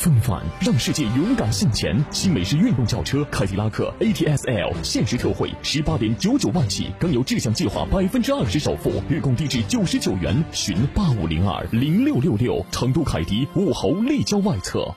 风范让世界勇敢向前，新美式运动轿车凯迪拉克 ATS-L 限时特惠十八点九九万起，更有志向计划百分之二十首付，月供低至九十九元。寻八五零二零六六六，成都凯迪武侯立交外侧。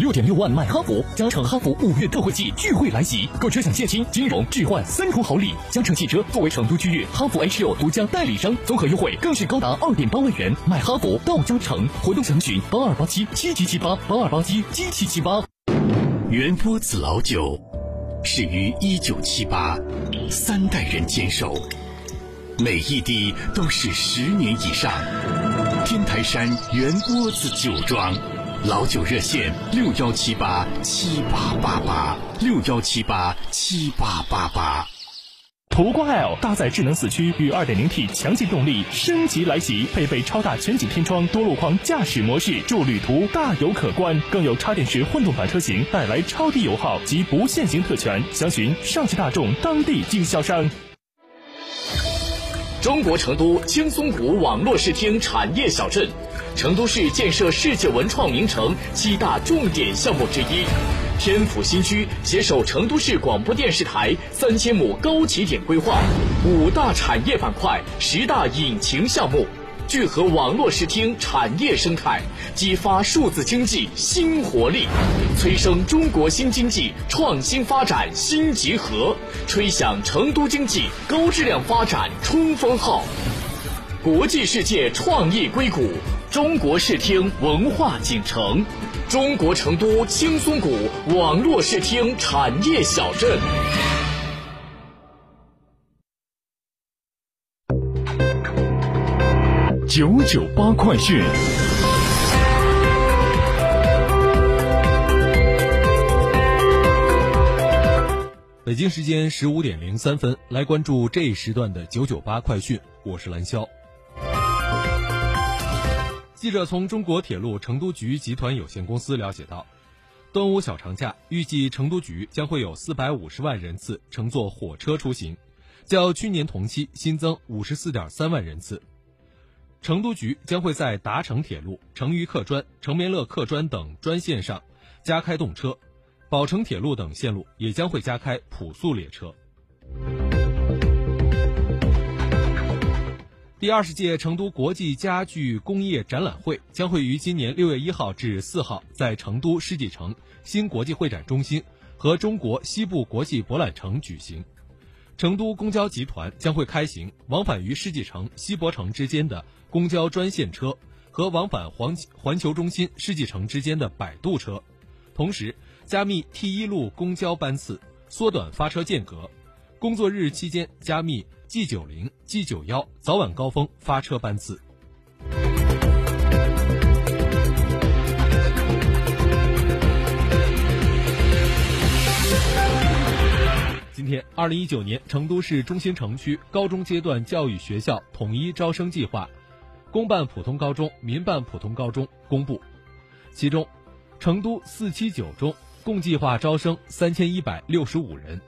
六点六万买哈弗，加诚哈弗五月特惠季聚会来袭，购车享现金、金融、置换三重好礼。嘉诚汽车作为成都区域哈弗 H 六独家代理商，综合优惠更是高达二点八万元。买哈弗到嘉诚，活动详询八二八七七七七八八二八七七七七八。元波子老酒始于一九七八，三代人坚守，每一滴都是十年以上。天台山元波子酒庄。老酒热线六幺七八七八八八六幺七八七八八八。途观 L 搭载智能四驱与 2.0T 强劲动力升级来袭，配备超大全景天窗、多路况驾驶模式，助旅途大有可观。更有插电式混动版车型带来超低油耗及不限行特权。详询上汽大众当地经销商。中国成都青松谷网络视听产业小镇。成都市建设世界文创名城七大重点项目之一，天府新区携手成都市广播电视台三千亩高起点规划，五大产业板块、十大引擎项目，聚合网络视听产业生态，激发数字经济新活力，催生中国新经济创新发展新集合，吹响成都经济高质量发展冲锋号。国际世界创意硅谷。中国视听文化锦城，中国成都青松谷网络视听产业小镇。九九八快讯。北京时间十五点零三分，来关注这一时段的九九八快讯，我是蓝霄。记者从中国铁路成都局集团有限公司了解到，端午小长假预计成都局将会有四百五十万人次乘坐火车出行，较去年同期新增五十四点三万人次。成都局将会在达成铁路、成渝客专、成绵乐客专等专线上加开动车，宝成铁路等线路也将会加开普速列车。第二十届成都国际家具工业展览会将会于今年六月一号至四号在成都世纪城新国际会展中心和中国西部国际博览城举行。成都公交集团将会开行往返于世纪城、西博城之间的公交专线车和往返环环球中心世纪城之间的摆渡车，同时加密 T 一路公交班次，缩短发车间隔。工作日期间加密。G 九零、G 九幺早晚高峰发车班次。天，二零一九年成都市中心城区高中阶段教育学校统一招生计划，公办普通高中、民办普通高中公布，其中，成都四七九中共计划招生三千一百六十五人。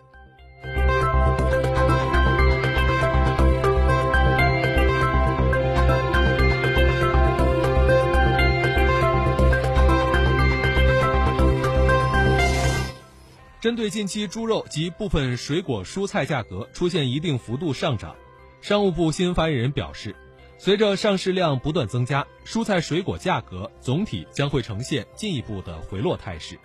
针对近期猪肉及部分水果蔬菜价格出现一定幅度上涨，商务部新闻发言人表示，随着上市量不断增加，蔬菜水果价格总体将会呈现进一步的回落态势。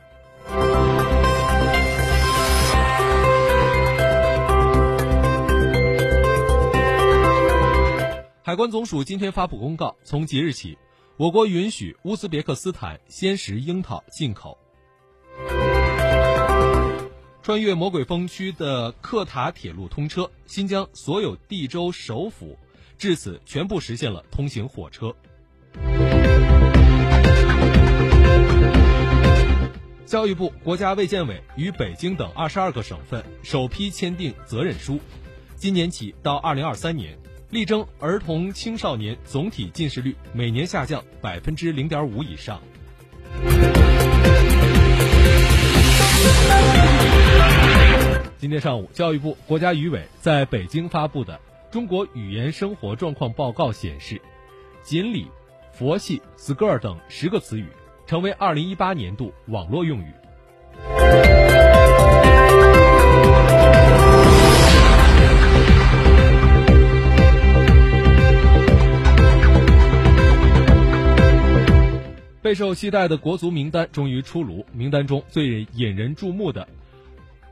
海关总署今天发布公告，从即日起，我国允许乌兹别克斯坦鲜食樱桃进口。穿越魔鬼风区的克塔铁路通车，新疆所有地州首府至此全部实现了通行火车。教育部、国家卫健委与北京等二十二个省份首批签订责任书，今年起到二零二三年，力争儿童青少年总体近视率每年下降百分之零点五以上。今天上午，教育部、国家语委在北京发布的《中国语言生活状况报告》显示，锦鲤、佛系、skr 等十个词语。成为二零一八年度网络用语。备受期待的国足名单终于出炉，名单中最引人注目的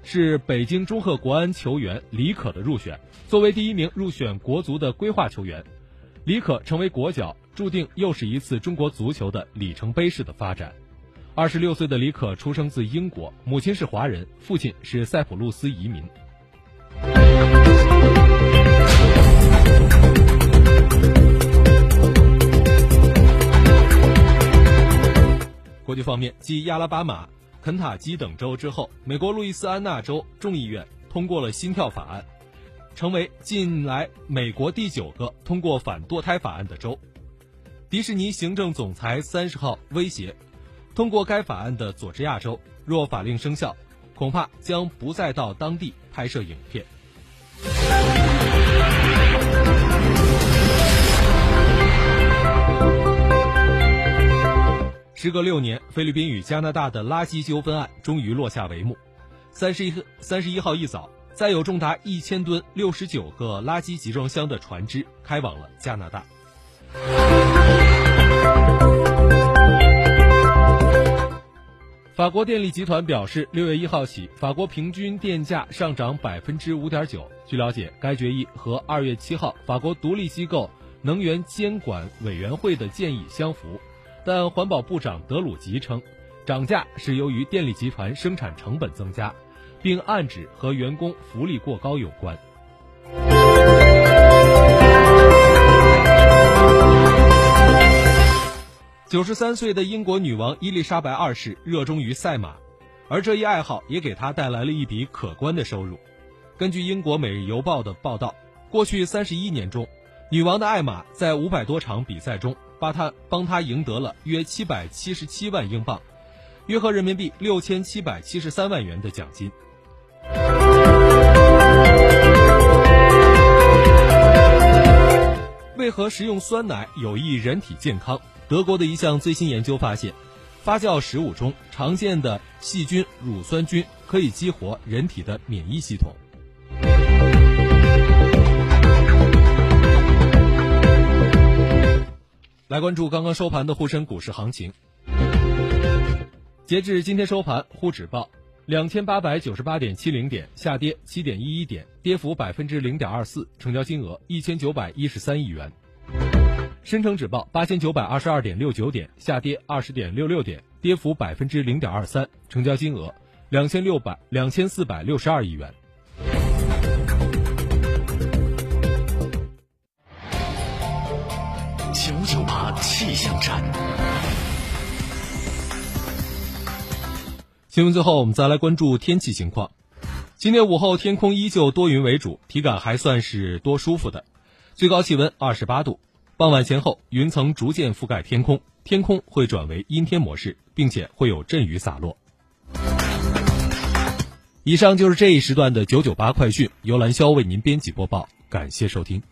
是北京中赫国安球员李可的入选。作为第一名入选国足的规划球员，李可成为国脚。注定又是一次中国足球的里程碑式的发展。二十六岁的李可出生自英国，母亲是华人，父亲是塞浦路斯移民。国际方面，继亚拉巴马、肯塔基等州之后，美国路易斯安那州众议院通过了心跳法案，成为近来美国第九个通过反堕胎法案的州。迪士尼行政总裁三十号威胁，通过该法案的佐治亚州，若法令生效，恐怕将不再到当地拍摄影片。时隔六年，菲律宾与加拿大的垃圾纠纷案终于落下帷幕。三十一三十一号一早，载有重达一千吨、六十九个垃圾集装箱的船只开往了加拿大。法国电力集团表示，六月一号起，法国平均电价上涨百分之五点九。据了解，该决议和二月七号法国独立机构能源监管委员会的建议相符，但环保部长德鲁吉称，涨价是由于电力集团生产成本增加，并暗指和员工福利过高有关。九十三岁的英国女王伊丽莎白二世热衷于赛马，而这一爱好也给她带来了一笔可观的收入。根据英国《每日邮报》的报道，过去三十一年中，女王的爱马在五百多场比赛中，帮他帮他赢得了约七百七十七万英镑，约合人民币六千七百七十三万元的奖金。为何食用酸奶有益人体健康？德国的一项最新研究发现，发酵食物中常见的细菌乳酸菌可以激活人体的免疫系统。来关注刚刚收盘的沪深股市行情。截至今天收盘，沪指报两千八百九十八点七零点，下跌七点一一点，跌幅百分之零点二四，成交金额一千九百一十三亿元。深成指报八千九百二十二点六九点，下跌二十点六六点，跌幅百分之零点二三，成交金额两千六百两千四百六十二亿元。九九八气象站。新闻最后，我们再来关注天气情况。今天午后天空依旧多云为主，体感还算是多舒服的，最高气温二十八度。傍晚前后，云层逐渐覆盖天空，天空会转为阴天模式，并且会有阵雨洒落。以上就是这一时段的九九八快讯，由兰霄为您编辑播报，感谢收听。